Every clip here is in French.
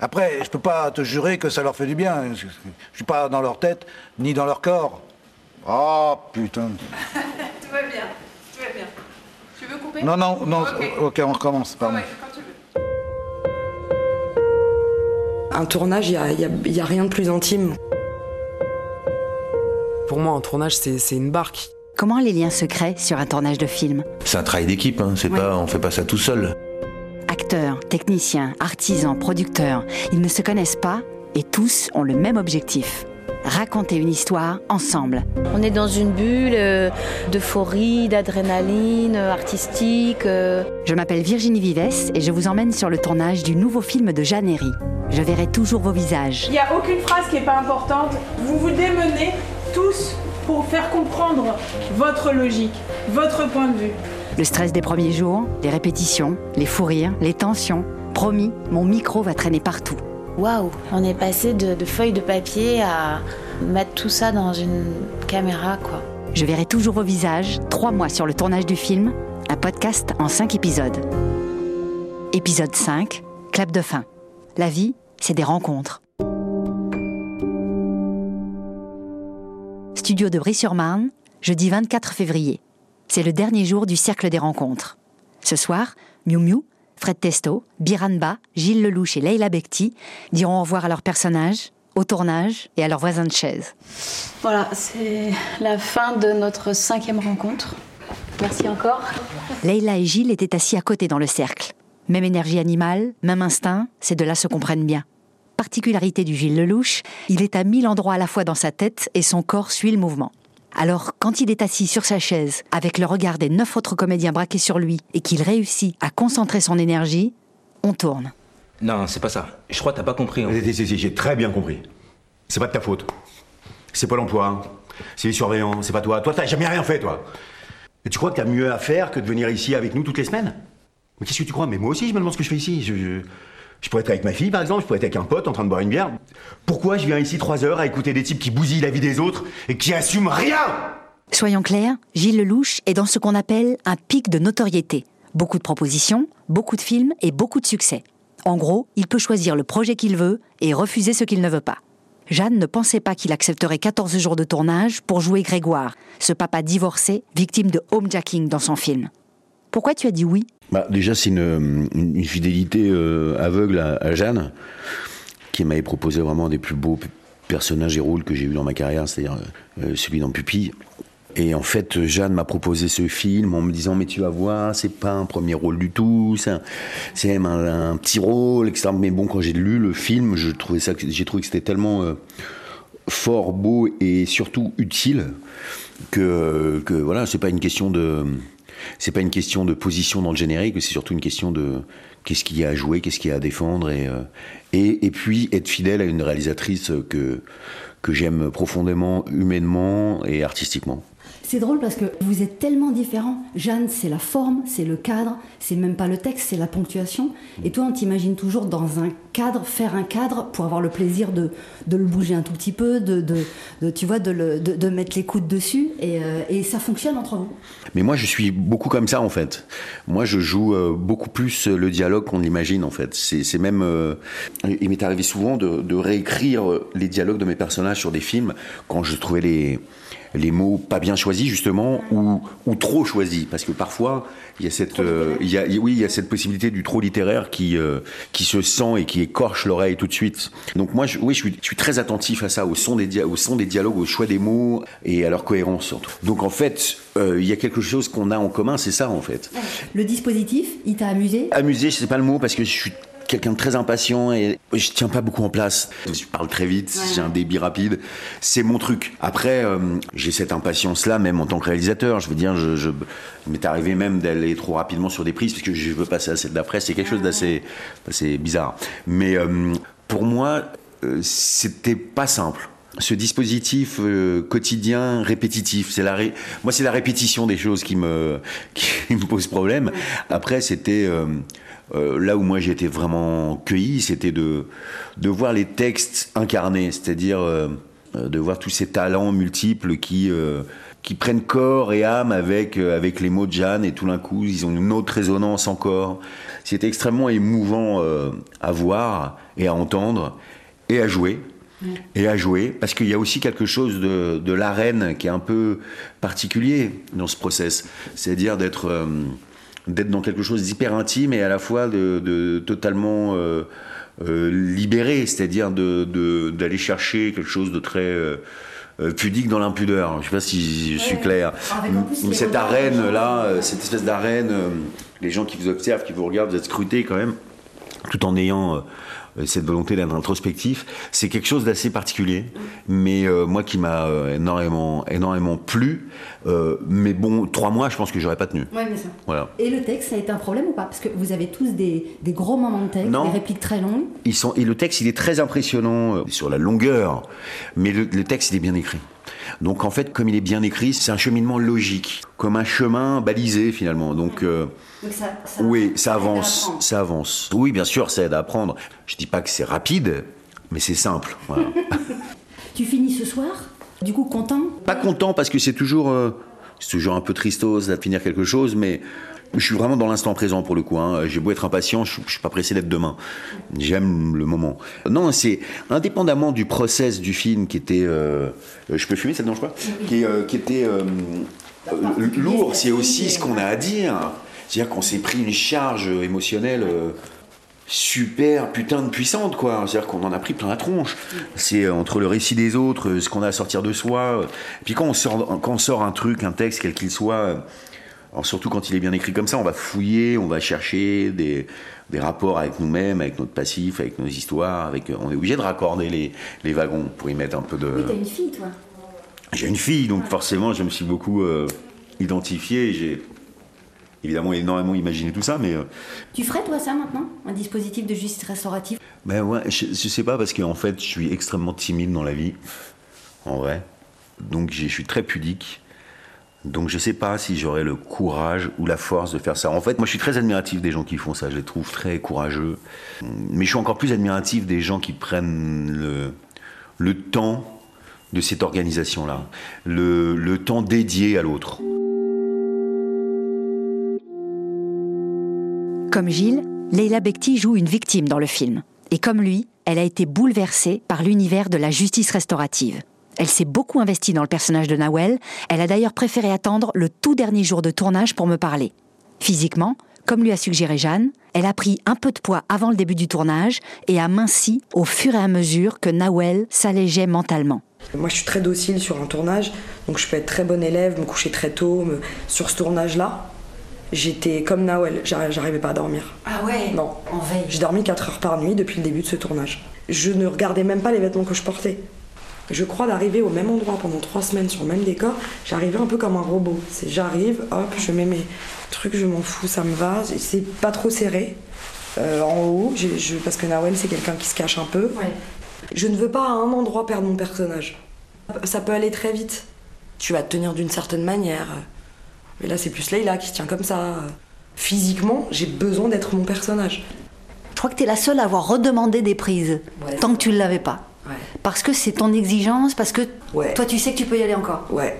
Après, je peux pas te jurer que ça leur fait du bien. Je suis pas dans leur tête, ni dans leur corps. Oh putain. Tout va bien, tout va bien. Tu veux couper? Non, non, non, Ok. ok, on recommence, pardon. Ouais, quand tu veux. Un tournage, il n'y a, y a- y a rien de plus intime. Pour moi, un tournage, c'est c'est une barque. Comment les liens se créent sur un tournage de film? C'est un travail d'équipe, hein. c'est Ouais. pas, on fait pas ça tout seul. Acteurs, techniciens, artisans, producteurs, ils ne se connaissent pas et tous ont le même objectif. Raconter une histoire ensemble. On est dans une bulle euh, d'euphorie, d'adrénaline euh, artistique. euh. Je m'appelle Virginie Vives et je vous emmène sur le tournage du nouveau film de Jeanne Herry. Je verrai toujours vos visages. Il n'y a aucune phrase qui n'est pas importante. Vous vous démenez tous pour faire comprendre votre logique, votre point de vue. Le stress des premiers jours, les répétitions, les fous rires, les tensions. Promis, mon micro va traîner partout. Waouh, on est passé de, de feuilles de papier à mettre tout ça dans une caméra, quoi. Je verrai toujours vos visages, trois mois sur le tournage du film, un podcast en cinq épisodes. Épisode 5, clap de fin. La vie, c'est des rencontres. Studio de Brie-sur-Marne, jeudi 24 février. C'est le dernier jour du cercle des rencontres. Ce soir, Miu Miu, Fred Testo, Biranba, Gilles Lelouch et Leila Bekti diront au revoir à leurs personnages, au tournage et à leurs voisins de chaise. Voilà, c'est la fin de notre cinquième rencontre. Merci encore. Leila et Gilles étaient assis à côté dans le cercle. Même énergie animale, même instinct, ces deux-là se comprennent bien. Particularité du Gilles Lelouch, il est à mille endroits à la fois dans sa tête et son corps suit le mouvement. Alors, quand il est assis sur sa chaise, avec le regard des neuf autres comédiens braqués sur lui, et qu'il réussit à concentrer son énergie, on tourne. Non, c'est pas ça. Je crois que t'as pas compris. hein. Si, si, si, J'ai très bien compris. C'est pas de ta faute. C'est pas l'emploi. hein. C'est les surveillants. C'est pas toi. Toi, t'as jamais rien fait, toi. Et tu crois que t'as mieux à faire que de venir ici avec nous toutes les semaines? Mais qu'est-ce que tu crois? Mais moi aussi, je me demande ce que je fais ici. Je, je- je pourrais être avec ma fille, par exemple. Je pourrais être avec un pote en train de boire une bière. Pourquoi je viens ici trois heures à écouter des types qui bousillent la vie des autres et qui assument rien? Soyons clairs, Gilles Lelouch est dans ce qu'on appelle un pic de notoriété. Beaucoup de propositions, beaucoup de films et beaucoup de succès. En gros, il peut choisir le projet qu'il veut et refuser ce qu'il ne veut pas. Jeanne ne pensait pas qu'il accepterait 14 jours de tournage pour jouer Grégoire, ce papa divorcé, victime de homejacking dans son film. Pourquoi tu as dit oui? Bah, déjà, c'est une, une- fidélité euh, aveugle à, Jeanne, qui m'avait proposé vraiment des plus beaux personnages et rôles que j'ai eu dans ma carrière, c'est-à-dire euh, celui dans Pupille. Et en fait, Jeanne m'a proposé ce film en me disant mais tu vas voir, c'est pas un premier rôle du tout, c'est même un, petit rôle, etc. Mais bon, quand j'ai lu le film, j'ai trouvé que c'était tellement euh, fort, beau et surtout utile que, que voilà, c'est pas une question de c'est pas une question de position dans le générique, c'est surtout une question de qu'est-ce qu'il y a à jouer, qu'est-ce qu'il y a à défendre et, euh, et, et puis être fidèle à une réalisatrice que que j'aime profondément, humainement et artistiquement. C'est drôle parce que vous êtes tellement différents. Jeanne, c'est la forme, c'est le cadre, c'est même pas le texte, c'est la ponctuation. Et toi, on t'imagine toujours dans un cadre, faire un cadre pour avoir le plaisir de, le bouger un tout petit peu, de, tu vois, de, mettre les coudes dessus. Et, euh, et ça fonctionne entre vous. Mais moi, je suis beaucoup comme ça, en fait. Moi, je joue euh, beaucoup plus le dialogue qu'on l'imagine, en fait. C'est même... euh, il m'est arrivé souvent de, réécrire les dialogues de mes personnages sur des films quand je trouvais les, les mots pas bien choisis, justement, ou, ou trop choisis. Parce que parfois, il y a cette... euh, il y a, oui, il y a cette possibilité du trop littéraire qui, euh, qui se sent et qui écorche l'oreille tout de suite. Donc moi, je, oui, je suis, je suis très attentif à ça, au son, des au son des dialogues, au choix des mots et à leur cohérence, surtout. Donc en fait, euh, il y a quelque chose qu'on a en commun, c'est ça, en fait. Le dispositif, il t'a amusé? Amusé, c'est pas le mot parce que je suis quelqu'un de très impatient et je tiens pas beaucoup en place. Je parle très vite, j'ai un débit rapide. C'est mon truc. Après, euh, j'ai cette impatience-là même en tant que réalisateur. Je veux dire, je, m'est arrivé même d'aller trop rapidement sur des prises parce que je veux passer à celle d'après. C'est quelque chose d'assez assez bizarre. Mais euh, pour moi, euh, c'était pas simple. Ce dispositif euh, quotidien répétitif, c'est la ré- moi c'est la répétition des choses qui me qui me pose problème. Après c'était euh, euh, là où moi j'ai été vraiment cueilli, c'était de de voir les textes incarnés, c'est-à-dire euh, de voir tous ces talents multiples qui, euh, qui prennent corps et âme avec, avec les mots de Jeanne et tout d'un coup ils ont une autre résonance encore. C'était extrêmement émouvant à voir et à entendre et à jouer. Et à jouer, parce qu'il y a aussi quelque chose de, de l'arène qui est un peu particulier dans ce process. C'est-à-dire d'être d'être dans quelque chose d'hyper intime et à la fois de, de totalement euh, euh, libéré, c'est-à-dire de- d'aller chercher quelque chose de très euh, pudique dans l'impudeur. Je ne sais pas si je suis clair. Plus cette arène là, cette espèce d'arène, les gens qui vous observent, qui vous regardent, vous êtes scrutés quand même, tout en ayant cette volonté d'être introspectif, c'est quelque chose d'assez particulier, mais euh, moi qui m'a euh, énormément, énormément plu. Euh, mais bon, trois mois, je pense que j'aurais pas tenu. Ouais, bien sûr. Voilà. Et le texte, ça a été un problème ou pas? Parce que vous avez tous des, des gros moments de texte, Non. des répliques très longues. Ils sont, et le texte, il est très impressionnant euh, sur la longueur, mais le, le texte, il est bien écrit. Donc en fait, comme il est bien écrit, c'est un cheminement logique, comme un chemin balisé finalement. Donc euh, Donc ça, ça- oui, ça avance, ça avance. Oui, bien sûr, ça aide à apprendre. Je dis pas que c'est rapide, mais c'est simple. Voilà. Tu finis ce soir, du coup content? Pas content parce que c'est toujours, euh, c'est toujours un peu tristos de finir quelque chose, mais je suis vraiment dans l'instant présent pour le coup. hein. J'ai beau être impatient, je, je suis pas pressé d'être demain. J'aime le moment. Non, c'est indépendamment du process du film qui était, euh, je peux fumer, ça te dérange pas? Qui, euh, qui était euh, lourd. C'est aussi ce qu'on a à dire. C'est-à-dire qu'on s'est pris une charge émotionnelle. Super putain de puissante quoi c'est à dire qu'on en a pris plein la tronche c'est euh, entre le récit des autres euh, ce qu'on a à sortir de soi euh, et puis quand on sort quand on sort un truc un texte quel qu'il soit alors surtout quand il est bien écrit comme ça on va fouiller on va chercher des, des rapports avec nous-mêmes avec notre passif avec nos histoires avec on est obligé de raccorder les, les wagons pour y mettre un peu de Oui, t'as une fille, toi. j'ai une fille, donc forcément, je me suis beaucoup euh, identifié. J'ai évidemment énormément imaginé tout ça, mais euh, Tu ferais, toi, ça maintenant Un dispositif de justice restaurative? Ben ouais, je, je sais pas parce qu'en fait, je suis extrêmement timide dans la vie, en vrai. Donc, je suis très pudique. Donc, je sais pas si j'aurais le courage ou la force de faire ça. En fait, moi, je suis très admiratif des gens qui font ça. Je les trouve très courageux. Mais je suis encore plus admiratif des gens qui prennent le, le temps de cette organisation-là, le, le temps dédié à l'autre. Comme Gilles, Leila Bekti joue une victime dans le film. Et comme lui, elle a été bouleversée par l'univers de la justice restaurative. Elle s'est beaucoup investie dans le personnage de Nawel. Elle a d'ailleurs préféré attendre le tout dernier jour de tournage pour me parler. Physiquement, comme lui a suggéré Jeanne, elle a pris un peu de poids avant le début du tournage et a minci au fur et à mesure que Nawel s'allégeait mentalement. Moi, je suis très docile sur un tournage, donc je peux être très bon élève, me coucher très tôt. Sur ce tournage-là, j'étais comme Nawel, j'arri- j'arrivais pas à dormir. Ah ouais? Non. En veille. J'ai dormi 4 heures par nuit depuis le début de ce tournage. Je ne regardais même pas les vêtements que je portais. Je crois d'arriver au même endroit pendant 3 semaines sur le même décor, j'arrivais un peu comme un robot. C'est j'arrive, hop, je mets mes trucs, je m'en fous, ça me va, c'est pas trop serré. Euh, en haut, je- parce que Nawel c'est quelqu'un qui se cache un peu. Je ne veux pas à un endroit perdre mon personnage. Ça peut aller très vite. Tu vas te tenir d'une certaine manière. Mais là, c'est plus Leïla qui se tient comme ça. Physiquement, j'ai besoin d'être mon personnage. Je crois que tu es la seule à avoir redemandé des prises, tant que tu ne l'avais pas. Parce que c'est ton exigence, parce que toi tu sais que tu peux y aller encore. Ouais.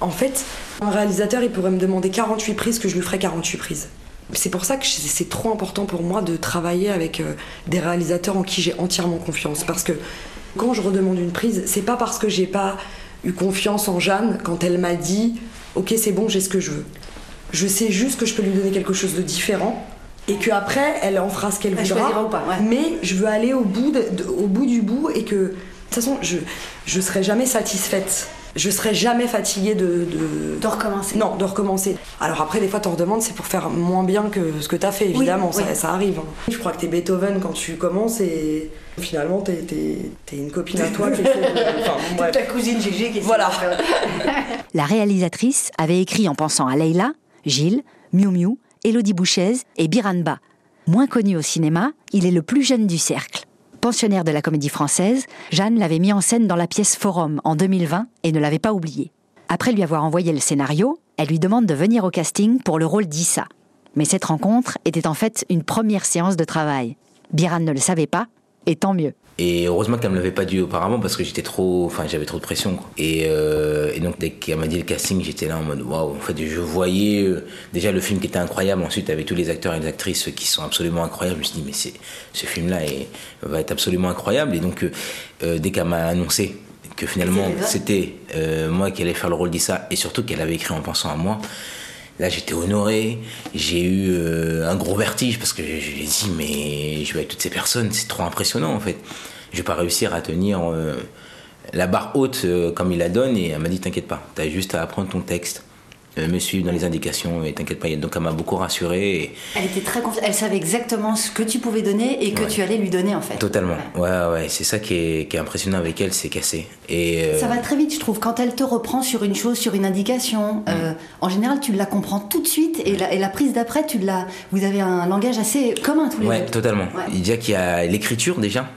En fait, un réalisateur, il pourrait me demander 48 prises, que je lui ferais 48 prises. C'est pour ça que c'est c'est trop important pour moi de travailler avec euh, des réalisateurs en qui j'ai entièrement confiance. Parce que quand je redemande une prise, c'est pas parce que j'ai pas eu confiance en Jeanne quand elle m'a dit Ok, c'est bon, j'ai ce que je veux. Je sais juste que je peux lui donner quelque chose de différent et qu'après, elle en fera ce qu'elle Elle voudra. choisira ou pas, ouais. Mais je veux aller au bout, de- de- au bout du bout et que, de toute façon, je, je serai jamais satisfaite. Je serai jamais fatiguée de, de. recommencer. Non, de recommencer. Alors après, des fois, t'en redemandes, c'est pour faire moins bien que ce que t'as fait, évidemment, oui. ça, ça arrive. hein. Je crois que t'es Beethoven quand tu commences et finalement, t'es, t'es- t'es une copine à toi qui fait. de- Enfin, bon, bref. ta cousine Gégé qui Voilà. La réalisatrice avait écrit en pensant à Leïla, Gilles, Miu Miu, Elodie Bouchez et Biranba. Moins connu au cinéma, il est le plus jeune du cercle. Pensionnaire de la comédie française, Jeanne l'avait mis en scène dans la pièce Forum en 2020 et ne l'avait pas oublié. Après lui avoir envoyé le scénario, elle lui demande de venir au casting pour le rôle d'Issa. Mais cette rencontre était en fait une première séance de travail. Biran ne le savait pas, Et tant mieux. Et heureusement qu'elle me l'avait pas dit auparavant parce que j'étais trop, enfin j'avais trop de pression. Quoi. Et, euh, et, donc dès qu'elle m'a dit le casting, j'étais là en mode waouh. En fait, je voyais euh, déjà le film qui était incroyable. Ensuite, avec tous les acteurs et les actrices qui sont absolument incroyables, je me suis dit mais c'est ce film-là va être absolument incroyable. Et donc euh, dès qu'elle m'a annoncé que finalement c'était moi qui allais faire le rôle d'Issa et surtout qu'elle avait écrit en pensant à moi. Là, j'étais honoré. J'ai eu un gros vertige parce que je dit, mais je vais avec toutes ces personnes, c'est trop impressionnant en fait je vais pas réussir à tenir euh, la barre haute euh, comme il la donne. Et elle m'a dit T'inquiète pas, tu as juste à apprendre ton texte, euh, me suivre dans les indications et t'inquiète pas. Donc elle m'a beaucoup rassuré. Elle était très confiante. Elle savait exactement ce que tu pouvais donner et que tu allais lui donner en fait. Totalement. Ouais, ouais. C'est ça qui est, impressionnant avec elle, c'est cassé. Et Ça va très vite, je trouve. Quand elle te reprend sur une chose, sur une indication, mm. en général, tu la comprends tout de suite et la, et la prise d'après, tu la. Vous avez un langage assez commun tous les deux. Ouais, totalement. Il y a qu'il y a l'écriture déjà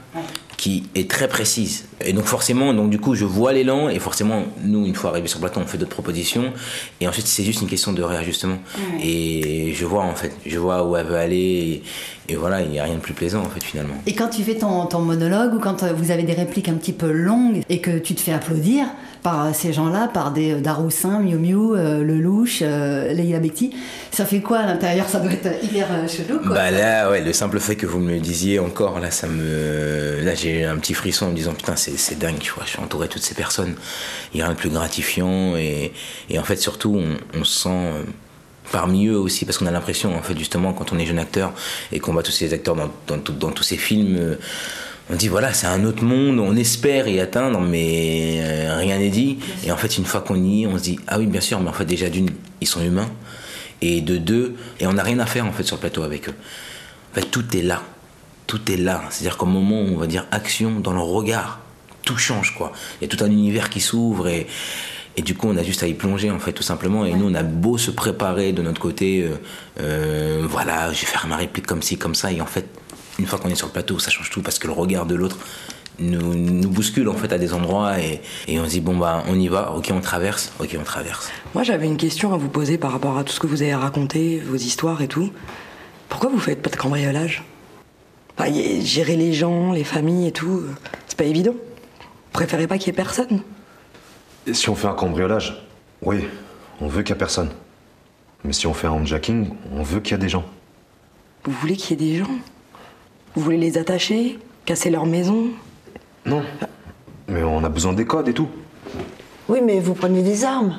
qui est très précise. Et donc forcément, donc du coup, je vois l'élan et forcément, nous, une fois arrivé sur le plateau, on fait d'autres propositions et ensuite c'est juste une question de réajustement. Et je vois en fait, je vois où elle veut aller et, voilà, il n'y a rien de plus plaisant en fait finalement. Et quand tu fais ton, ton monologue ou quand euh, vous avez des répliques un petit peu longues et que tu te fais applaudir, par ces gens-là, par des euh, Daroussin, Miu Miu, euh, Lelouch, euh, Leila Bekti. Ça fait quoi à l'intérieur? Ça doit être hyper chelou, quoi. Bah là, ouais, le simple fait que vous me le disiez encore, là, ça me. Là, j'ai un petit frisson en me disant, putain, c'est dingue, tu vois, je suis entouré de toutes ces personnes. Il n'y a rien de plus gratifiant. Et, et en fait, surtout, on, on se sent parmi eux aussi, parce qu'on a l'impression, en fait, justement, quand on est jeune acteur et qu'on voit tous ces acteurs dans, dans, dans tous ces films, on dit voilà, c'est un autre monde, on espère y atteindre, mais euh, rien n'est dit. Et en fait, une fois qu'on y est, on se dit ah oui, bien sûr, mais en fait, déjà d'une, ils sont humains, et de deux, et on n'a rien à faire en fait sur le plateau avec eux. En fait, tout est là, tout est là. C'est-à-dire qu'au moment où on va dire action dans le regard, tout change quoi. Il y a tout un univers qui s'ouvre et et du coup, on a juste à y plonger, en fait, tout simplement. Et nous, on a beau se préparer de notre côté, euh, euh, voilà, je vais faire ma réplique comme ci, comme ça. Et en fait, une fois qu'on est sur le plateau, ça change tout parce que le regard de l'autre nous, nous, bouscule en fait à des endroits et, et, on se dit bon bah on y va, ok on traverse, ok on traverse. Moi j'avais une question à vous poser par rapport à tout ce que vous avez raconté, vos histoires et tout. Pourquoi vous faites pas de cambriolage? Enfin, Gérer les gens, les familles et tout, c'est pas évident. Vous préférez pas qu'il y ait personne? Et Si on fait un cambriolage, oui, on veut qu'il y ait personne. Mais si on fait un handjacking, on veut qu'il y ait des gens. Vous voulez qu'il y ait des gens? Vous voulez les attacher Casser leur maison Non. Mais on a besoin des codes et tout. Oui, mais vous prenez des armes.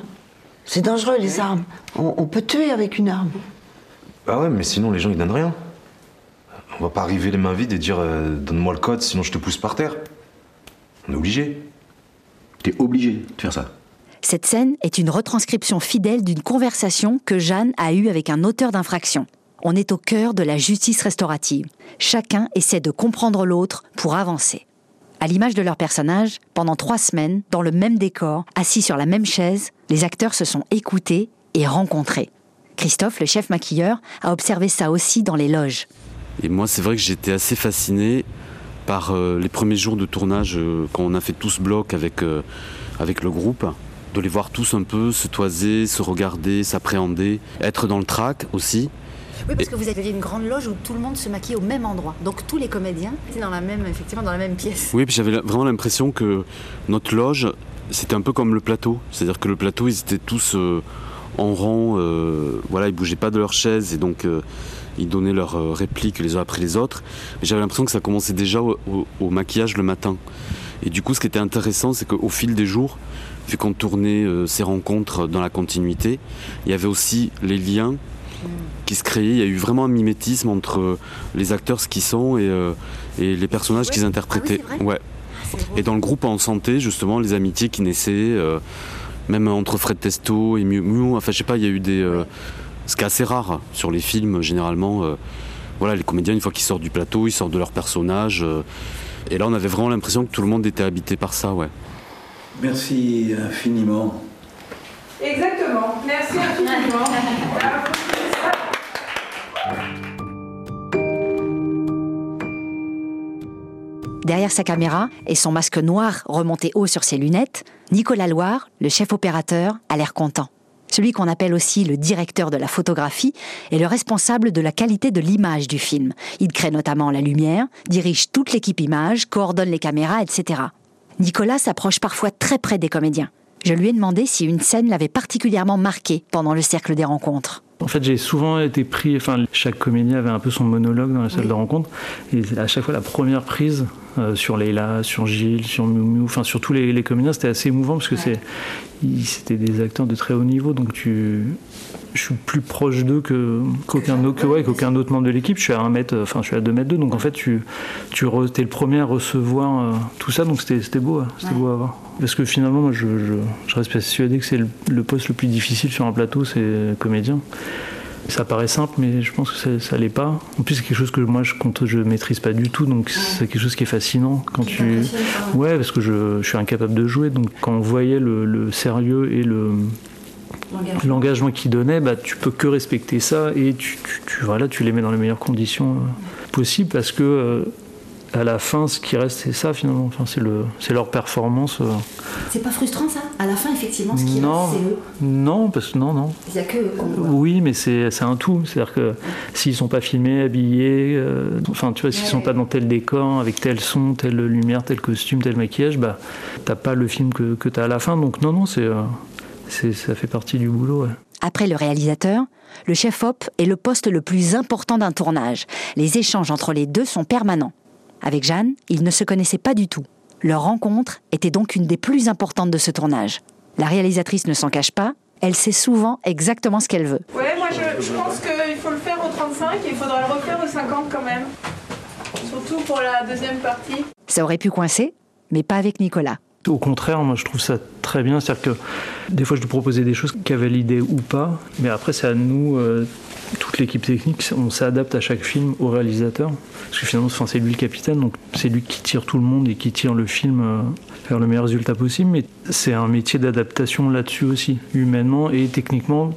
C'est dangereux, les armes. On, peut tuer avec une arme. Ah ouais, mais sinon, les gens, ils donnent rien. On va pas arriver les mains vides et dire euh, Donne-moi le code, sinon je te pousse par terre. On est obligé. T'es obligé de faire ça. Cette scène est une retranscription fidèle d'une conversation que Jeanne a eue avec un auteur d'infraction. On est au cœur de la justice restaurative. Chacun essaie de comprendre l'autre pour avancer. À l'image de leur personnage, pendant trois semaines, dans le même décor, assis sur la même chaise, les acteurs se sont écoutés et rencontrés. Christophe, le chef maquilleur, a observé ça aussi dans les loges. Et moi, c'est vrai que j'étais assez fasciné par euh, les premiers jours de tournage, euh, quand on a fait tout ce bloc avec, euh, avec le groupe, de les voir tous un peu se toiser, se regarder, s'appréhender, être dans le trac aussi. Oui, parce que vous aviez une grande loge où tout le monde se maquillait au même endroit. Donc tous les comédiens étaient dans la même, effectivement, dans la même pièce. Oui, puis j'avais vraiment l'impression que notre loge, c'était un peu comme le plateau. C'est-à-dire que le plateau, ils étaient tous euh, en rang, euh, voilà, ils bougeaient pas de leur chaise et donc euh, ils donnaient leurs répliques les uns après les autres. Mais j'avais l'impression que ça commençait déjà au, maquillage le matin. Et du coup, ce qui était intéressant, c'est qu'au fil des jours, vu qu'on tournait ces rencontres dans la continuité, il y avait aussi les liens qui se créait. Il y a eu vraiment un mimétisme entre les acteurs, ce qu'ils sont, et, euh, et les personnages qu'ils interprétaient. Ah ouais. Et dans le groupe en santé, justement, les amitiés qui naissaient, euh, même entre Fred Testo et Miu Miu, enfin je sais pas, il y a eu des. Euh, ce qui est assez rare sur les films, généralement. voilà, les comédiens, une fois qu'ils sortent du plateau, ils sortent de leur personnage. et là, on avait vraiment l'impression que tout le monde était habité par ça, ouais. Merci infiniment. Exactement. Merci infiniment. Derrière sa caméra et son masque noir remonté haut sur ses lunettes, Nicolas Loire, le chef opérateur, a l'air content. Celui qu'on appelle aussi le directeur de la photographie est le responsable de la qualité de l'image du film. Il crée notamment la lumière, dirige toute l'équipe image, coordonne les caméras, etc. Nicolas s'approche parfois très près des comédiens. Je lui ai demandé si une scène l'avait particulièrement marqué pendant le cercle des rencontres. En fait, j'ai souvent été pris. Enfin, chaque comédien avait un peu son monologue dans la salle de rencontre. Et à chaque fois, la première prise euh, sur Leila, sur Gilles, sur Miu enfin sur tous les, les comédiens, c'était assez émouvant parce que c'est, c'était des acteurs de très haut niveau. Donc tu, je suis plus proche d'eux que, qu'aucun autre, que, ouais, qu'aucun autre membre de l'équipe. Je suis à 1 mètre, enfin je suis à 2 mètres 2. Donc en fait, tu, tu re, es le premier à recevoir euh, tout ça. Donc c'était, c'était beau, hein, c'était beau à voir. Parce que finalement, moi, je, je, je reste persuadé que c'est le, le poste le plus difficile sur un plateau, c'est comédien. Ça paraît simple, mais je pense que ça, l'est pas. En plus, c'est quelque chose que moi je compte, je maîtrise pas du tout, donc c'est quelque chose qui est fascinant quand tu. Ouais, parce que je, je, suis incapable de jouer, donc quand on voyait le, le sérieux et le l'engagement qu'il donnait, bah tu peux que respecter ça et tu, tu, tu, voilà, tu les mets dans les meilleures conditions euh, possibles parce que euh, à la fin, ce qui reste, c'est ça finalement. Enfin, c'est le, c'est leur performance. Euh. C'est pas frustrant ça À la fin, effectivement, ce qui non, reste, c'est eux. Non, parce que non, non. Il y a que. Oui, mais c'est, c'est un tout. C'est-à-dire que s'ils sont pas filmés, habillés, euh, enfin, tu vois, s'ils sont pas dans tel décor, avec tel son, telle lumière, tel costume, tel maquillage, bah, t'as pas le film que, que t'as à la fin. Donc non, non, c'est, euh, c'est, ça fait partie du boulot. Ouais. Après le réalisateur, le chef-op est le poste le plus important d'un tournage. Les échanges entre les deux sont permanents. Avec Jeanne, ils ne se connaissaient pas du tout. Leur rencontre était donc une des plus importantes de ce tournage. La réalisatrice ne s'en cache pas, elle sait souvent exactement ce qu'elle veut. Ouais, moi je, je pense qu'il faut le faire au 35 et il faudra le refaire au 50 quand même. Surtout pour la deuxième partie. Ça aurait pu coincer, mais pas avec Nicolas. Au contraire, moi je trouve ça très bien. C'est-à-dire que des fois je lui proposais des choses qui avaient l'idée ou pas, mais après c'est à nous, euh, toute l'équipe technique, on s'adapte à chaque film au réalisateur. Parce que finalement c'est lui le capitaine, donc c'est lui qui tire tout le monde et qui tire le film euh, vers le meilleur résultat possible. Mais c'est un métier d'adaptation là-dessus aussi, humainement et techniquement.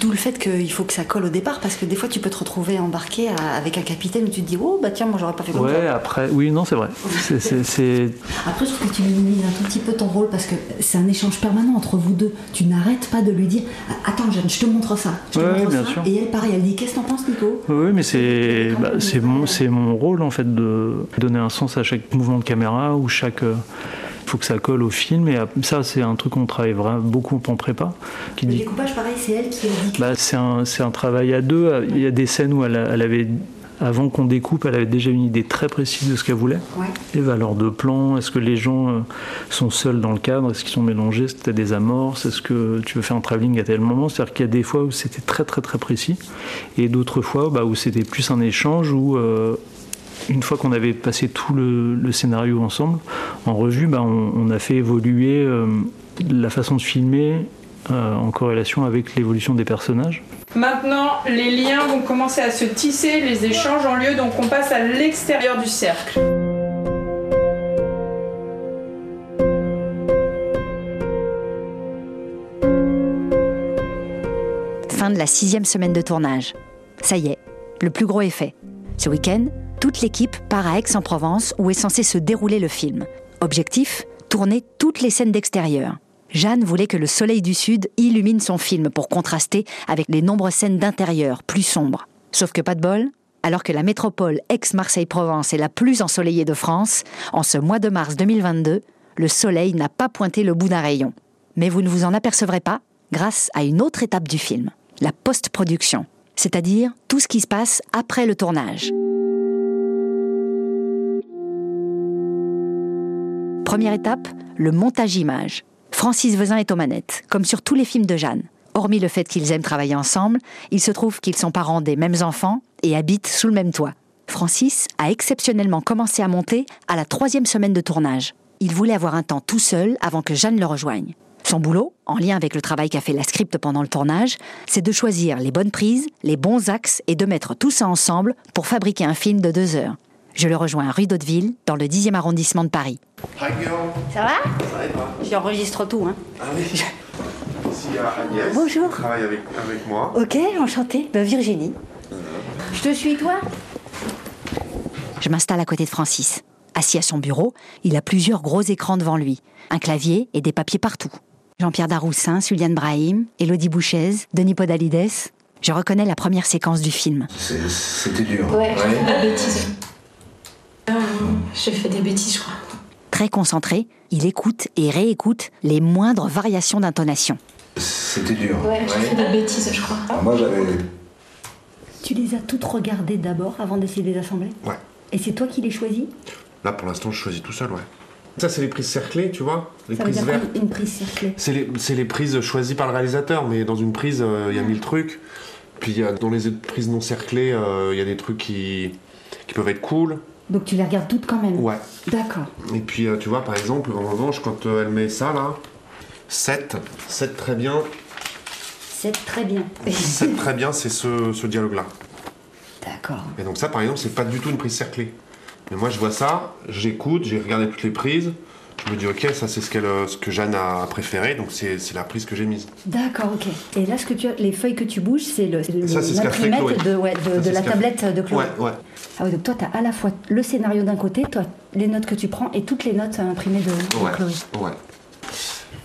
D'où le fait qu'il faut que ça colle au départ, parce que des fois tu peux te retrouver embarqué à, avec un capitaine où tu te dis oh bah tiens moi j'aurais pas fait comme ouais, ça. Ouais après, oui non c'est vrai. Après je trouve que tu minimises un tout petit peu ton rôle parce que c'est un échange permanent entre vous deux. Tu n'arrêtes pas de lui dire attends Jeanne je te montre ça. Je te ouais, montre bien ça. sûr. Et elle pareil elle dit qu'est-ce que t'en penses Nico? Oui mais c'est, bah, c'est, mon, c'est mon rôle en fait de donner un sens à chaque mouvement de caméra ou chaque il faut que ça colle au film et ça c'est un truc qu'on travaille vraiment beaucoup en prépa. Qui Le dit, découpage pareil c'est elle qui dit. bah, c'est, un, c'est un travail à deux. Il y a des scènes où elle, elle avait, avant qu'on découpe, elle avait déjà une idée très précise de ce qu'elle voulait. Ouais. Les valeurs de plan, est-ce que les gens euh, sont seuls dans le cadre, est-ce qu'ils sont mélangés, est-ce que tu as des amorces, est-ce que tu veux faire un travelling à tel moment? C'est-à-dire qu'il y a des fois où c'était très très très précis et d'autres fois bah, où c'était plus un échange où euh, une fois qu'on avait passé tout le, le scénario ensemble, en revue, bah, on, on a fait évoluer euh, la façon de filmer euh, en corrélation avec l'évolution des personnages. Maintenant, les liens vont commencer à se tisser, les échanges ont lieu, donc on passe à l'extérieur du cercle. Fin de la sixième semaine de tournage. Ça y est, le plus gros est fait. Ce week-end, toute l'équipe part à Aix-en-Provence où est censé se dérouler le film. Objectif tourner toutes les scènes d'extérieur. Jeanne voulait que le soleil du Sud illumine son film pour contraster avec les nombreuses scènes d'intérieur, plus sombres. Sauf que pas de bol, alors que la métropole Aix-Marseille-Provence est la plus ensoleillée de France, en ce mois de mars 2022, le soleil n'a pas pointé le bout d'un rayon. Mais vous ne vous en apercevrez pas grâce à une autre étape du film, la post-production, c'est-à-dire tout ce qui se passe après le tournage. Première étape, le montage image. Francis Vezin est aux manettes, comme sur tous les films de Jeanne. Hormis le fait qu'ils aiment travailler ensemble, il se trouve qu'ils sont parents des mêmes enfants et habitent sous le même toit. Francis a exceptionnellement commencé à monter à la troisième semaine de tournage. Il voulait avoir un temps tout seul avant que Jeanne le rejoigne. Son boulot, en lien avec le travail qu'a fait la script pendant le tournage, c'est de choisir les bonnes prises, les bons axes et de mettre tout ça ensemble pour fabriquer un film de deux heures. Je le rejoins rue d'Hauteville, dans le 10e arrondissement de Paris. Hi girl. Ça va Ça va toi J'enregistre tout, hein. Ah oui. Ici il y a Agnès. Bonjour. Qui travaille avec, avec moi. Ok, enchantée. Ben, Virginie. Je te suis, toi Je m'installe à côté de Francis. Assis à son bureau, il a plusieurs gros écrans devant lui, un clavier et des papiers partout. Jean-Pierre Daroussin, Suliane Brahim, Elodie Bouchez, Denis Podalides. Je reconnais la première séquence du film. C'était dur. Ouais. Euh, j'ai fait des bêtises, je crois. Très concentré, il écoute et réécoute les moindres variations d'intonation. C'était dur. Ouais, j'ai fait des bêtises, je crois. Moi, j'avais. Tu les as toutes regardées d'abord avant d'essayer de les assembler? Ouais. Et c'est toi qui les choisis? Là, pour l'instant, je choisis tout seul, ouais. Ça, c'est les prises cerclées, tu vois? Les Ça veut prises dire vertes. quoi, une prise cerclée? C'est les, prises choisies par le réalisateur, mais dans une prise, euh, il y a mille trucs. Puis il y a- dans les autres prises non cerclées, euh, il y a des trucs qui, qui peuvent être cool. Donc tu les regardes toutes quand même Ouais. D'accord. Et puis, euh, tu vois, par exemple, en revanche, quand euh, elle met ça, là, 7, 7 très bien. C'est très bien. 7 très bien, c'est ce, ce dialogue-là. D'accord. Et donc ça, par exemple, c'est pas du tout une prise cerclée. Mais moi, je vois ça, j'écoute, j'ai regardé toutes les prises. Je me dis, ok, ça c'est ce, euh, ce que Jeanne a préféré, donc c'est, la prise que j'ai mise. D'accord, ok. Et là, ce que tu as, les feuilles que tu bouges, c'est le, c'est le- Ça, c'est ce qu'a fait l'imprimette Chloé. de, ouais, de, Ça, de c'est la tablette fait. de Chloé. Ouais, ouais. Ah oui, donc toi, tu as à la fois le scénario d'un côté, toi, les notes que tu prends et toutes les notes imprimées de, Chloé. ouais.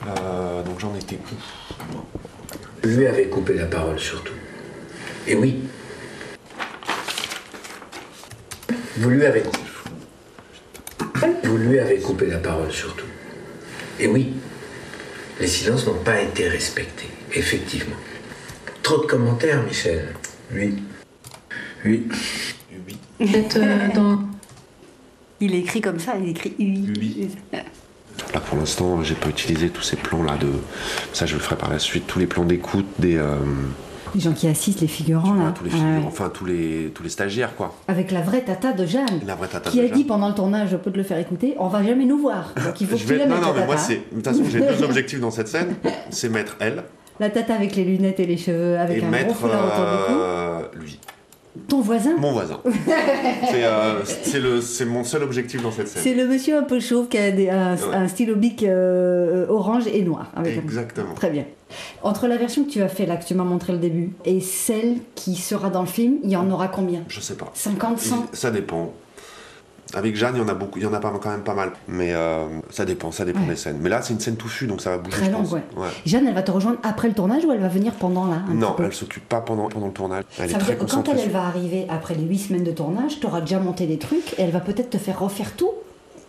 Euh, donc j'en étais où? Lui avait coupé la parole surtout. Et oui. Vous lui avez. Vous lui avez coupé la parole surtout. Et oui. Les silences n'ont pas été respectés, effectivement. Trop de commentaires, Michel. Oui. Oui. Peut-être euh, dans. Il écrit comme ça, il écrit UI. Là pour l'instant, j'ai pas utilisé tous ces plans-là de. Ça, je le ferai par la suite. Tous les plans d'écoute des. euh, Les gens qui assistent, les figurants, là. tous les Ouais, figurants, ouais. enfin tous les, tous les stagiaires, quoi. Avec la vraie tata de Jeanne. La vraie tata qui de a Jeanne. dit pendant le tournage, je peux te le faire écouter, on va jamais nous voir. Donc il faut Je que tu vais- la Non, non, mais moi, c'est. De toute façon, j'ai deux objectifs dans cette scène c'est mettre elle La tata avec les lunettes et les cheveux, avec et un gros mettre foulard autour du cou. euh, lui, Ton voisin mon voisin. c'est euh, c'est le- c'est mon seul objectif dans cette scène. C'est le monsieur un peu chauve qui a des- un, Ouais. un stylo bic euh, orange et noir. avec un- Exactement. Très bien. Entre la version que tu as fait là, que tu m'as montré le début, et celle qui sera dans le film, il y en aura combien? Je sais pas. 50, 100 Ça dépend. Avec Jeanne, il y en a beaucoup, il y en a pas, quand même pas mal. Mais euh, ça dépend, ça dépend Ouais. des scènes. Mais là, c'est une scène touffue, donc ça va bouger, Très longue, ouais. Jeanne, elle va te rejoindre après le tournage ou elle va venir pendant là Non, elle s'occupe pas pendant, pendant le tournage. Elle Ça est veut très dire que quand elle, va arriver après les 8 semaines de tournage, tu auras déjà monté des trucs et elle va peut-être te faire refaire tout.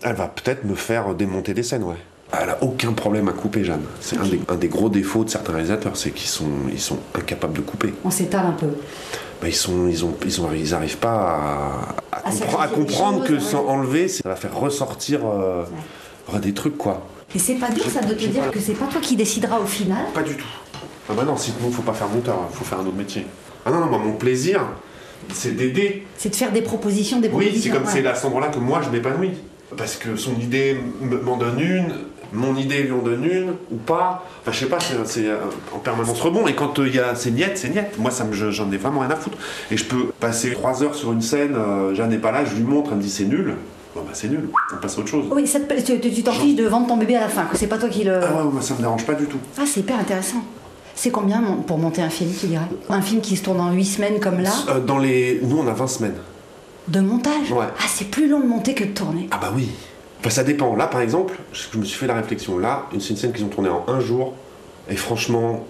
Elle va peut-être me faire démonter des scènes, ouais. Elle a aucun problème à couper, Jeanne. C'est un des, un des gros défauts de certains réalisateurs, c'est qu'ils sont, ils sont incapables de couper. On s'étale un peu. Bah, ils sont, ils ont, ils ont, ils arrivent pas à, à, À compre- sacrifier à des comprendre choses, que ouais. sans enlever, ça va faire ressortir euh, des trucs, quoi. Et c'est pas dur ça de te dire pas- que c'est pas toi qui décideras au final. Pas du tout. Ah bah non, sinon faut pas faire monteur, faut faire un autre métier. Ah non, non, moi, mon plaisir, c'est d'aider. C'est de faire des propositions, des Oui, propositions. c'est comme ouais. c'est à cet endroit-là que moi je m'épanouis. Parce que son idée m'en donne une, mon idée lui en donne une, ou pas. Enfin, je sais pas, c'est- euh, en permanence rebond. Et quand euh, il y a c'est niette, c'est niette. Moi, ça j'en ai vraiment rien à foutre. Et je peux passer trois heures sur une scène, euh, Jeanne n'est pas là, je lui montre, elle me dit c'est nul. Bon, bah c'est nul, on passe à autre chose. Oui, ça te- tu t'en fiches de vendre ton bébé à la fin, que c'est pas toi qui le. Ah ouais, ça me dérange pas du tout. Ah, c'est hyper intéressant. C'est combien pour monter un film, tu dirais? Un film qui se tourne en 8 semaines comme là, Euh, dans les... Nous, on a 20 semaines. de montage? Ouais. Ah, c'est plus long de monter que de tourner. Ah bah oui. Enfin, ça dépend. Là, par exemple, je me suis fait la réflexion. Là, une- c'est une scène qu'ils ont tournée en un jour. Et franchement,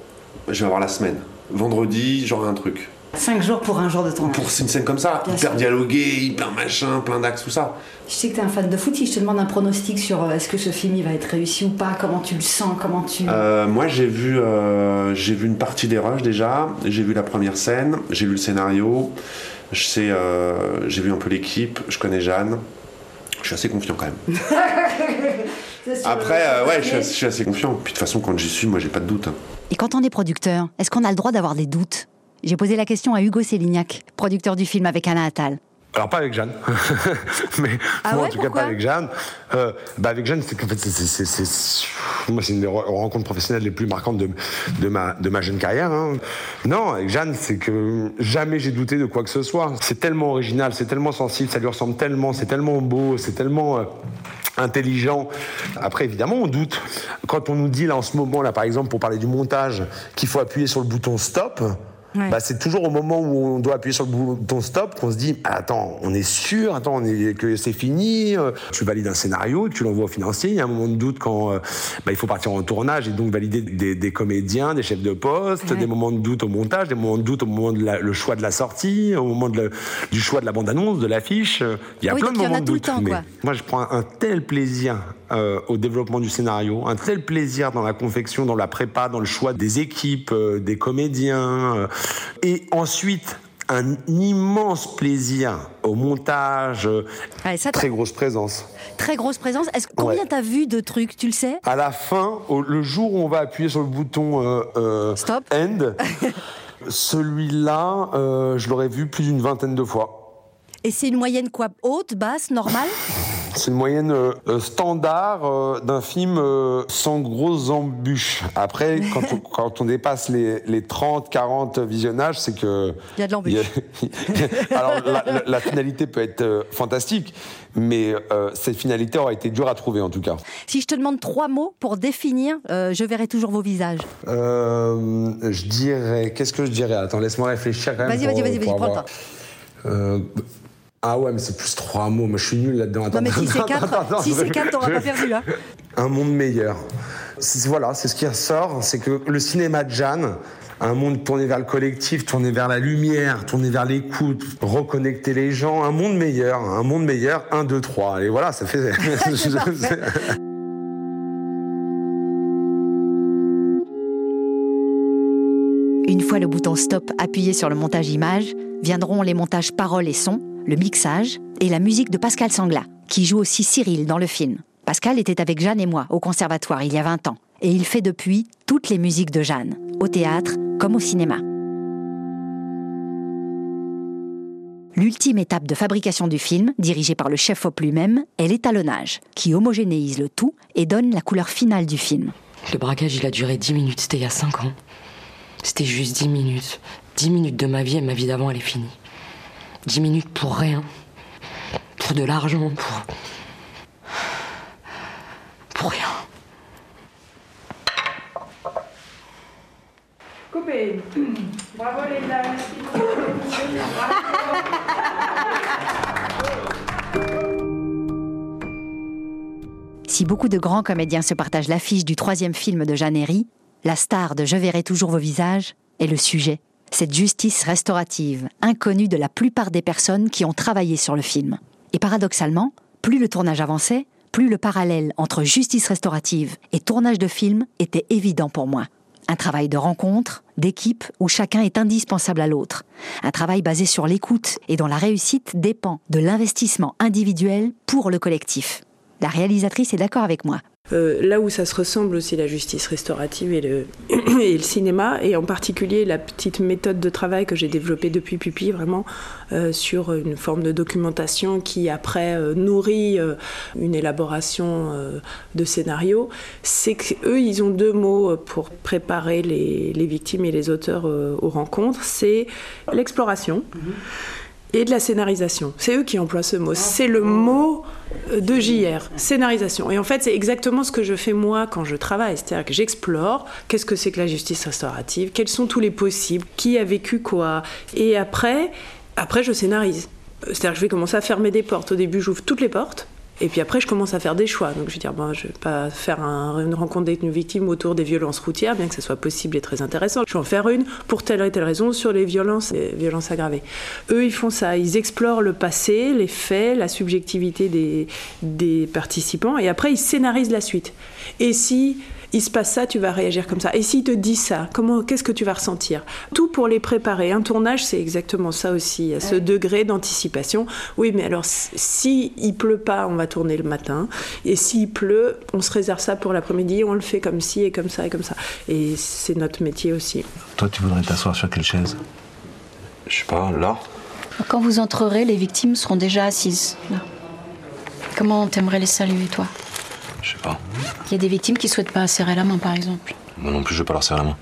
je vais avoir la semaine. Vendredi, j'aurai un truc. 5 jours pour un jour de tournage. Pour une scène comme ça, Bien hyper sûr. dialogué, hyper machin, plein d'axes, tout ça. Je sais que t'es un fan de foot, si je te demande un pronostic sur euh, est-ce que ce film il va être réussi ou pas, comment tu le sens, comment tu. Euh, moi, j'ai vu, euh, j'ai vu une partie des rushs déjà. J'ai vu la première scène. J'ai lu le scénario. Euh, j'ai vu un peu l'équipe. Je connais Jeanne. Je suis assez confiant quand même. Après, euh, ouais, je suis, assez- je suis assez confiant. Puis de toute façon, quand j'y suis, moi, j'ai pas de doute. hein. Et quand on est producteur, est-ce qu'on a le droit d'avoir des doutes? J'ai posé la question à Hugo Sélignac, producteur du film avec Anna Attal. Alors pas avec Jeanne, mais Ah moi ouais, en tout cas pas avec Jeanne. Euh, bah avec Jeanne, c'est qu'en fait, c'est- c'est- c'est- c'est- moi c'est une des re- rencontres professionnelles les plus marquantes de, de ma de ma jeune carrière. hein. Non, avec Jeanne, c'est que jamais j'ai douté de quoi que ce soit. C'est tellement original, c'est tellement sensible, ça lui ressemble tellement, c'est tellement beau, c'est tellement euh, intelligent. Après, évidemment, on doute. Quand on nous dit là en ce moment, là, par exemple, pour parler du montage, qu'il faut appuyer sur le bouton stop, Ouais. Bah, c'est toujours au moment où on doit appuyer sur le bouton stop qu'on se dit ah, attends, on est sûr, attends, on est, que c'est fini. euh, Tu valides un scénario, tu l'envoies au financier. Il y a un moment de doute quand euh, bah, il faut partir en tournage et donc valider des, des comédiens, des chefs de poste, Ouais. des moments de doute au montage, des moments de doute au moment de la- le choix de la sortie, au moment de le- du choix de la bande-annonce, de l'affiche. Il y a Oui, plein de moments a de doute. temps, mais moi, je prends un tel plaisir euh, au développement du scénario, un tel plaisir dans la confection, dans la prépa, dans le choix des équipes, euh, des comédiens, euh, et ensuite un immense plaisir au montage, Ouais, ça, très grosse présence. Très grosse présence. Est-ce combien Ouais. t'as vu de trucs, tu le sais? À la fin, au- le jour où on va appuyer sur le bouton euh, euh, end, celui-là, euh, je l'aurais vu plus d'une vingtaine de fois. Et c'est une moyenne quoi? Haute, basse, normale? C'est une moyenne euh, euh, standard euh, d'un film euh, sans grosses embûches. Après, quand on, quand on dépasse les, les 30, 40 visionnages, c'est que... Il y a de l'embûche. a- Alors, la, la- la finalité peut être euh, fantastique, mais euh, cette finalité aura été dure à trouver, en tout cas. Si je te demande trois mots pour définir, euh, je verrai toujours vos visages. Euh, je dirais... Qu'est-ce que je dirais? Attends, laisse-moi réfléchir quand même. Vas-y, vas-y, vas-y, prends le Euh, ah ouais, mais c'est plus trois mots. Moi, je suis nul là-dedans. Non mais si c'est quatre, si c'est t'auras pas perdu là. un monde meilleur. Voilà, c'est ce qui ressort, c'est que le cinéma de Jeanne, un monde tourné vers le collectif, tourné vers la lumière, tourné vers l'écoute, reconnecter les gens, un monde meilleur, un monde meilleur, un, deux, trois. Et voilà, ça fait. Une fois le bouton stop appuyé sur le montage image, viendront les montages paroles et sons, le mixage et la musique de Pascal Sangla, qui joue aussi Cyril dans le film. Pascal était avec Jeanne et moi au conservatoire il y a 20 ans, et il fait depuis toutes les musiques de Jeanne, au théâtre comme au cinéma. L'ultime étape de fabrication du film, dirigée par le chef-op lui-même, est l'étalonnage, qui homogénéise le tout et donne la couleur finale du film. Le braquage, il a duré 10 minutes, c'était il y a 5 ans. C'était juste 10 minutes. 10 minutes de ma vie et ma vie d'avant, elle est finie. 10 minutes pour rien. Pour de l'argent, pour. Pour rien. Coupé. Bravo les dames. Si beaucoup de grands comédiens se partagent l'affiche du troisième film de Jeanne Herry, la star de Je verrai toujours vos visages est le sujet. Cette justice restaurative, inconnue de la plupart des personnes qui ont travaillé sur le film. Et paradoxalement, plus le tournage avançait, plus le parallèle entre justice restaurative et tournage de film était évident pour moi. Un travail de rencontre, d'équipe, où chacun est indispensable à l'autre. Un travail basé sur l'écoute et dont la réussite dépend de l'investissement individuel pour le collectif. La réalisatrice est d'accord avec moi. Euh, là où ça se ressemble aussi la justice restaurative et le, cinéma, et en particulier la petite méthode de travail que j'ai développée depuis Pupi, vraiment euh, sur une forme de documentation qui après euh, nourrit une élaboration de scénario, c'est qu'eux, ils ont deux mots pour préparer les, victimes et les auteurs aux rencontres, c'est l'exploration et de la scénarisation. C'est eux qui emploient ce mot. C'est le mot euh, de JR, scénarisation. Et en fait, c'est exactement ce que je fais moi quand je travaille. C'est-à-dire que j'explore qu'est-ce que c'est que la justice restaurative, quels sont tous les possibles, qui a vécu quoi. Et après, après je scénarise. C'est-à-dire que je vais commencer à fermer des portes. Au début, j'ouvre toutes les portes. Et puis après, je commence à faire des choix. Donc, je vais dire, bon, je vais pas faire un- une rencontre d'une victime autour des violences routières, bien que ce soit possible et très intéressant. Je vais en faire une pour telle et telle raison sur les violences, les violences aggravées. Eux, ils font ça. Ils explorent le passé, les faits, la subjectivité des, des participants, et après, ils scénarisent la suite. Et si il se passe ça, tu vas réagir comme ça. Et s'il te dit ça, comment, qu'est-ce que tu vas ressentir? Tout pour les préparer. Un tournage, c'est exactement ça aussi, à ce degré d'anticipation. Oui, mais alors, si il pleut pas, on va tourner le matin. Et s'il pleut, on se réserve ça pour l'après-midi, on le fait comme ci et comme ça et comme ça. Et c'est notre métier aussi. Toi, tu voudrais t'asseoir sur quelle chaise? Je sais pas, là Quand vous entrerez, les victimes seront déjà assises. Là. Comment t'aimerais les saluer, toi? Je sais pas. Il y a des victimes qui souhaitent pas serrer la main, par exemple. Moi non plus, je vais pas leur serrer la main.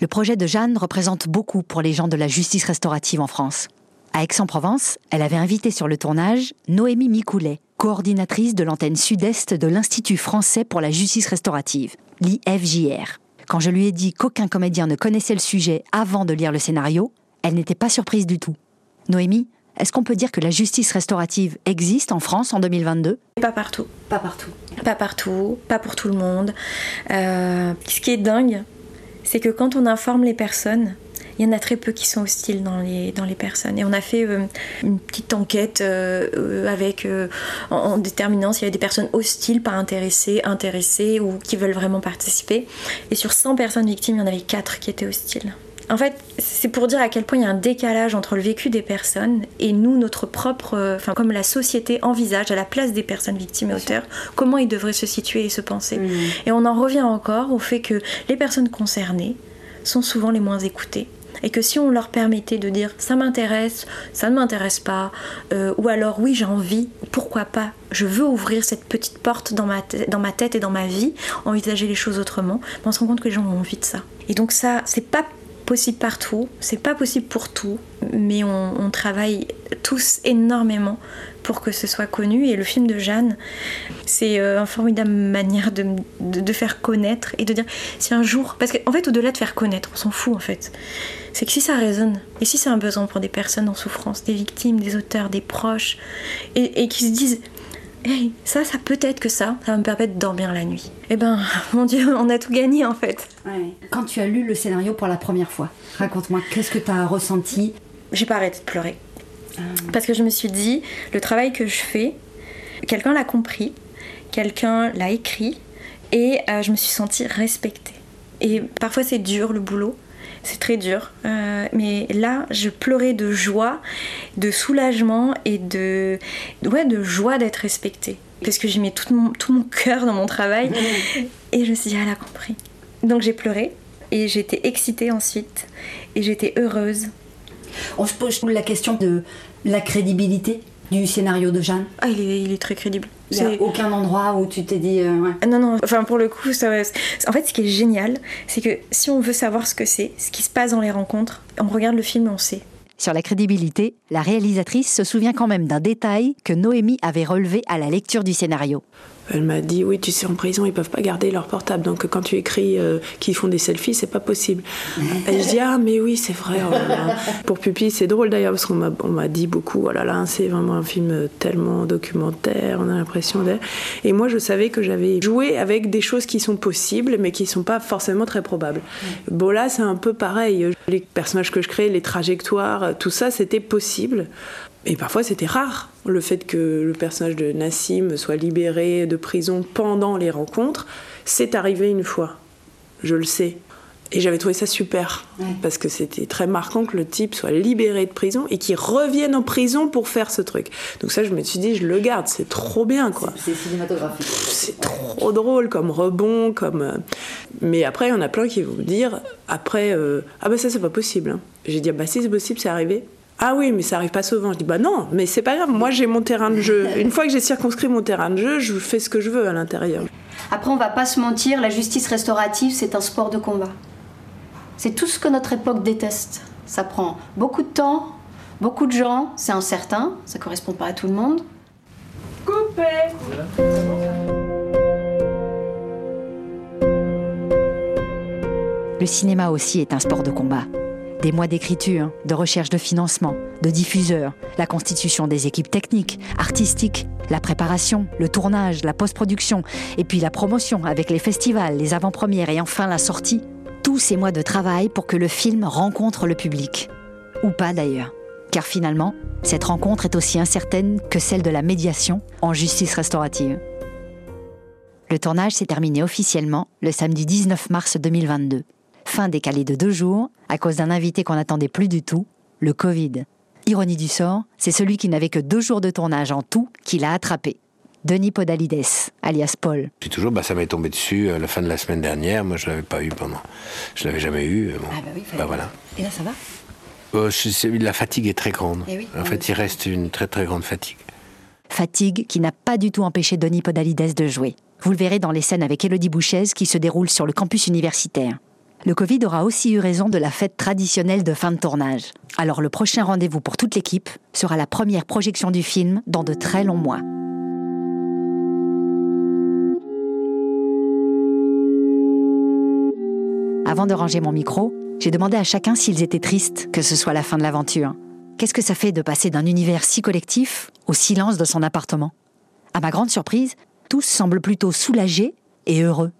Le projet de Jeanne représente beaucoup pour les gens de la justice restaurative en France. À Aix-en-Provence, elle avait invité sur le tournage Noémie Micoulet, coordinatrice de l'antenne sud-est de l'Institut français pour la justice restaurative, l'IFJR. Quand je lui ai dit qu'aucun comédien ne connaissait le sujet avant de lire le scénario, elle n'était pas surprise du tout. Noémie, est-ce qu'on peut dire que la justice restaurative existe en France en 2022 Pas partout. Pas partout. Pas partout, pas pour tout le monde. Euh, ce qui est dingue, c'est que quand on informe les personnes, il y en a très peu qui sont hostiles dans les, dans les personnes. Et on a fait euh, une petite enquête euh, euh, avec, en, en, déterminant s'il y avait des personnes hostiles, pas intéressées, intéressées ou qui veulent vraiment participer. Et sur 100 personnes victimes, il y en avait 4 qui étaient hostiles. En fait, c'est pour dire à quel point il y a un décalage entre le vécu des personnes et nous, notre propre, enfin comme la société envisage à la place des personnes victimes et auteurs, comment ils devraient se situer et se penser. Mmh. Et on en revient encore au fait que les personnes concernées sont souvent les moins écoutées et que si on leur permettait de dire ça m'intéresse, ça ne m'intéresse pas, euh, ou alors oui j'ai envie, pourquoi pas, je veux ouvrir cette petite porte dans ma, dans ma tête et dans ma vie, envisager les choses autrement, on se rend compte que les gens ont envie de ça. Et donc ça, c'est pas possible partout, c'est pas possible pour tout, mais on, travaille tous énormément pour que ce soit connu. Et le film de Jeanne, c'est euh, une formidable manière de, faire connaître et de dire si un jour, parce qu'en fait, au-delà de faire connaître, on s'en fout en fait. C'est que si ça résonne, et si c'est un besoin pour des personnes en souffrance, des victimes, des auteurs, des proches, et qui se disent hey, ça, ça peut être que ça, ça va me permettre de dormir la nuit. Eh ben, mon Dieu, on a tout gagné en fait. Ouais. Quand tu as lu le scénario pour la première fois, raconte-moi, qu'est-ce que tu as ressenti? J'ai pas arrêté de pleurer. Ah. Parce que je me suis dit, le travail que je fais, quelqu'un l'a compris, quelqu'un l'a écrit, et euh, je me suis sentie respectée. Et parfois c'est dur le boulot, c'est très dur. Euh, mais là, je pleurais de joie, de soulagement et de, ouais, de joie d'être respectée. Parce que j'ai mis tout mon, tout mon cœur dans mon travail. Et je me suis dit, elle a compris. Donc j'ai pleuré. Et j'étais excitée ensuite. Et j'étais heureuse. On se pose la question de la crédibilité du scénario de Jeanne Ah, il est, il est très crédible. Il n'y a aucun endroit où tu t'es dit. Euh, ouais. Non, non, enfin pour le coup, ça, en fait, ce qui est génial, c'est que si on veut savoir ce que c'est, ce qui se passe dans les rencontres, on regarde le film et on sait. Sur la crédibilité, la réalisatrice se souvient quand même d'un détail que Noémie avait relevé à la lecture du scénario. Elle m'a dit oui, tu sais, en prison, ils peuvent pas garder leur portable. Donc quand tu écris euh, qu'ils font des selfies, c'est pas possible. Et je dis ah mais oui, c'est vrai. Oh. Pour Pupille, c'est drôle d'ailleurs parce qu'on m'a on m'a dit beaucoup. Oh là là, c'est vraiment un film tellement documentaire. On a l'impression d'être. Et moi, je savais que j'avais joué avec des choses qui sont possibles, mais qui sont pas forcément très probables. Bon là, c'est un peu pareil. Les personnages que je crée, les trajectoires, tout ça, c'était possible. Et parfois c'était rare, le fait que le personnage de Nassim soit libéré de prison pendant les rencontres, c'est arrivé une fois. Je le sais. Et j'avais trouvé ça super, ouais. parce que c'était très marquant que le type soit libéré de prison et qu'il revienne en prison pour faire ce truc. Donc ça, je me suis dit, je le garde, c'est trop bien, quoi. C'est cinématographique. C'est trop drôle comme rebond, comme... Mais après, il y en a plein qui vont me dire, après, euh, ah bah ça, c'est pas possible. Hein. J'ai dit, ah bah si c'est possible, c'est arrivé. Ah oui, mais ça arrive pas souvent. Je dis bah non, mais c'est pas grave. Moi, j'ai mon terrain de jeu. Une fois que j'ai circonscrit mon terrain de jeu, je fais ce que je veux à l'intérieur. Après, on va pas se mentir, la justice restaurative, c'est un sport de combat. C'est tout ce que notre époque déteste. Ça prend beaucoup de temps, beaucoup de gens, c'est incertain, ça correspond pas à tout le monde. Coupé Le cinéma aussi est un sport de combat. Des mois d'écriture, de recherche de financement, de diffuseurs, la constitution des équipes techniques, artistiques, la préparation, le tournage, la post-production, et puis la promotion avec les festivals, les avant-premières et enfin la sortie. Tous ces mois de travail pour que le film rencontre le public. Ou pas d'ailleurs. Car finalement, cette rencontre est aussi incertaine que celle de la médiation en justice restaurative. Le tournage s'est terminé officiellement le samedi 19 mars 2022 fin décalée de deux jours à cause d'un invité qu'on n'attendait plus du tout, le Covid. Ironie du sort, c'est celui qui n'avait que deux jours de tournage en tout qui l'a attrapé. Denis Podalides, alias Paul. Puis toujours, bah, ça m'est tombé dessus à la fin de la semaine dernière. Moi, je l'avais pas eu pendant. Je l'avais jamais eu. Bon. Ah bah oui, bah, voilà. Et là, ça va? Euh, je, la fatigue est très grande. Eh oui. En fait, il reste une très très grande fatigue. Fatigue qui n'a pas du tout empêché Denis Podalides de jouer. Vous le verrez dans les scènes avec Elodie Bouchez qui se déroulent sur le campus universitaire le Covid aura aussi eu raison de la fête traditionnelle de fin de tournage. Alors le prochain rendez-vous pour toute l'équipe sera la première projection du film dans de très longs mois. Avant de ranger mon micro, j'ai demandé à chacun s'ils étaient tristes que ce soit la fin de l'aventure. Qu'est-ce que ça fait de passer d'un univers si collectif au silence de son appartement? À ma grande surprise, tous semblent plutôt soulagés et heureux,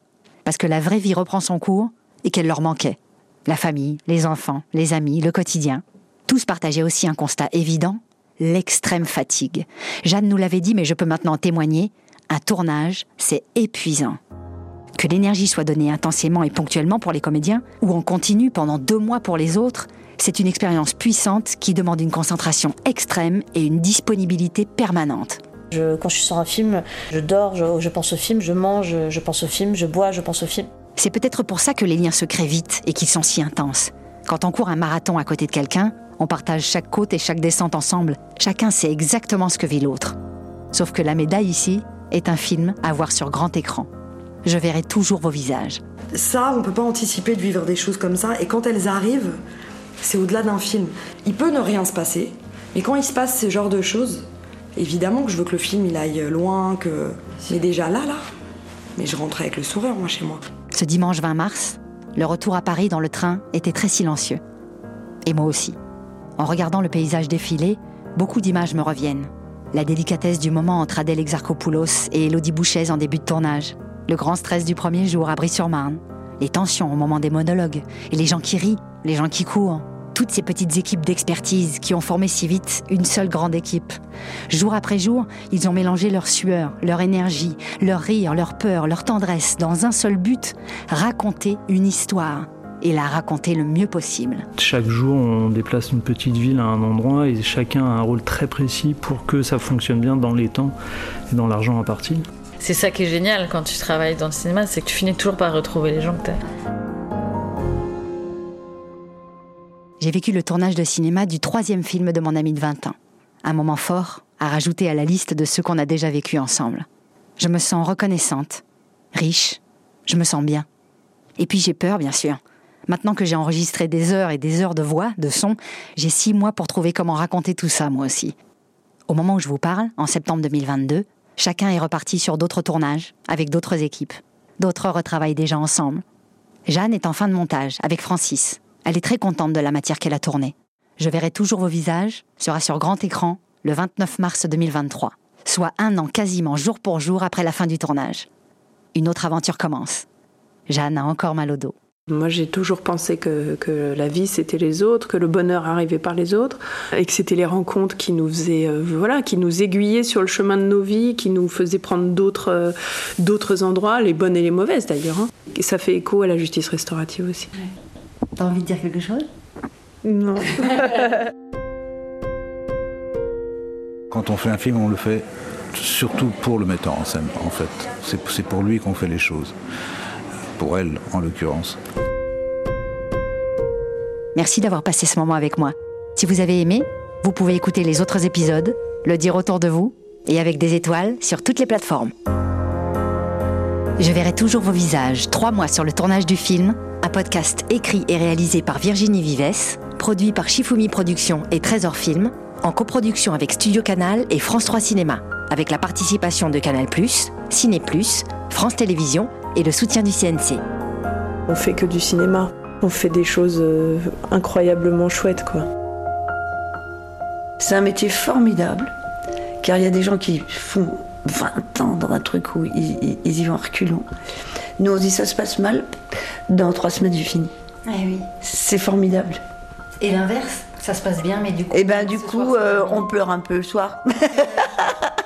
parce que la vraie vie reprend son cours et qu'elle leur manquait. La famille, les enfants, les amis, le quotidien. Tous partageaient aussi un constat évident, l'extrême fatigue. Jeanne nous l'avait dit, mais je peux maintenant témoigner, un tournage, c'est épuisant. Que l'énergie soit donnée intensément et ponctuellement pour les comédiens, ou en continu pendant deux mois pour les autres, c'est une expérience puissante qui demande une concentration extrême et une disponibilité permanente. Je, quand je suis sur un film, je dors, je, je pense au film, je mange, je pense au film, je bois, je pense au film. C'est peut-être pour ça que les liens se créent vite et qu'ils sont si intenses. Quand on court un marathon à côté de quelqu'un, on partage chaque côte et chaque descente ensemble. Chacun sait exactement ce que vit l'autre. Sauf que la médaille ici est un film à voir sur grand écran. Je verrai toujours vos visages. Ça, on peut pas anticiper de vivre des choses comme ça. Et quand elles arrivent, c'est au-delà d'un film. Il peut ne rien se passer, mais quand il se passe ce genre de choses, évidemment que je veux que le film il aille loin, que. Mais déjà là, là. Mais je rentre avec le sourire, moi, chez moi. Ce dimanche 20 mars, le retour à Paris dans le train était très silencieux. Et moi aussi. En regardant le paysage défiler, beaucoup d'images me reviennent. La délicatesse du moment entre Adèle Exarchopoulos et Elodie Bouchez en début de tournage. Le grand stress du premier jour à Brie-sur-Marne. Les tensions au moment des monologues. Et les gens qui rient, les gens qui courent. Toutes ces petites équipes d'expertise qui ont formé si vite une seule grande équipe. Jour après jour, ils ont mélangé leur sueur, leur énergie, leur rire, leur peur, leur tendresse dans un seul but, raconter une histoire et la raconter le mieux possible. Chaque jour, on déplace une petite ville à un endroit et chacun a un rôle très précis pour que ça fonctionne bien dans les temps et dans l'argent imparti. C'est ça qui est génial quand tu travailles dans le cinéma, c'est que tu finis toujours par retrouver les gens que t'as. J'ai vécu le tournage de cinéma du troisième film de mon ami de 20 ans. Un moment fort à rajouter à la liste de ceux qu'on a déjà vécu ensemble. Je me sens reconnaissante, riche, je me sens bien. Et puis j'ai peur, bien sûr. Maintenant que j'ai enregistré des heures et des heures de voix, de son, j'ai six mois pour trouver comment raconter tout ça, moi aussi. Au moment où je vous parle, en septembre 2022, chacun est reparti sur d'autres tournages, avec d'autres équipes. D'autres retravaillent déjà ensemble. Jeanne est en fin de montage, avec Francis. Elle est très contente de la matière qu'elle a tournée. Je verrai toujours vos visages, sera sur grand écran, le 29 mars 2023, soit un an quasiment jour pour jour après la fin du tournage. Une autre aventure commence. Jeanne a encore mal au dos. Moi, j'ai toujours pensé que, que la vie, c'était les autres, que le bonheur arrivait par les autres, et que c'était les rencontres qui nous faisaient, euh, voilà, qui nous aiguillaient sur le chemin de nos vies, qui nous faisaient prendre d'autres, euh, d'autres endroits, les bonnes et les mauvaises d'ailleurs. hein. Et ça fait écho à la justice restaurative aussi. T'as envie de dire quelque chose? Non. Quand on fait un film, on le fait surtout pour le metteur en scène, en fait. C'est pour lui qu'on fait les choses. Pour elle, en l'occurrence. Merci d'avoir passé ce moment avec moi. Si vous avez aimé, vous pouvez écouter les autres épisodes, le dire autour de vous et avec des étoiles sur toutes les plateformes. Je verrai toujours vos visages trois mois sur le tournage du film, un podcast écrit et réalisé par Virginie Vives, produit par Shifumi Productions et Trésor Film, en coproduction avec Studio Canal et France 3 Cinéma, avec la participation de Canal+, Ciné+, France Télévisions et le soutien du CNC. On fait que du cinéma. On fait des choses euh, incroyablement chouettes, quoi. C'est un métier formidable, car il y a des gens qui font 20 ans dans un truc où ils, ils- ils y vont en reculons. Nous, on dit ça se passe mal, dans trois semaines, j'ai fini. Eh oui. C'est formidable. Et l'inverse, ça se passe bien, mais du coup. Et ben du coup, euh, on pleure un peu le soir.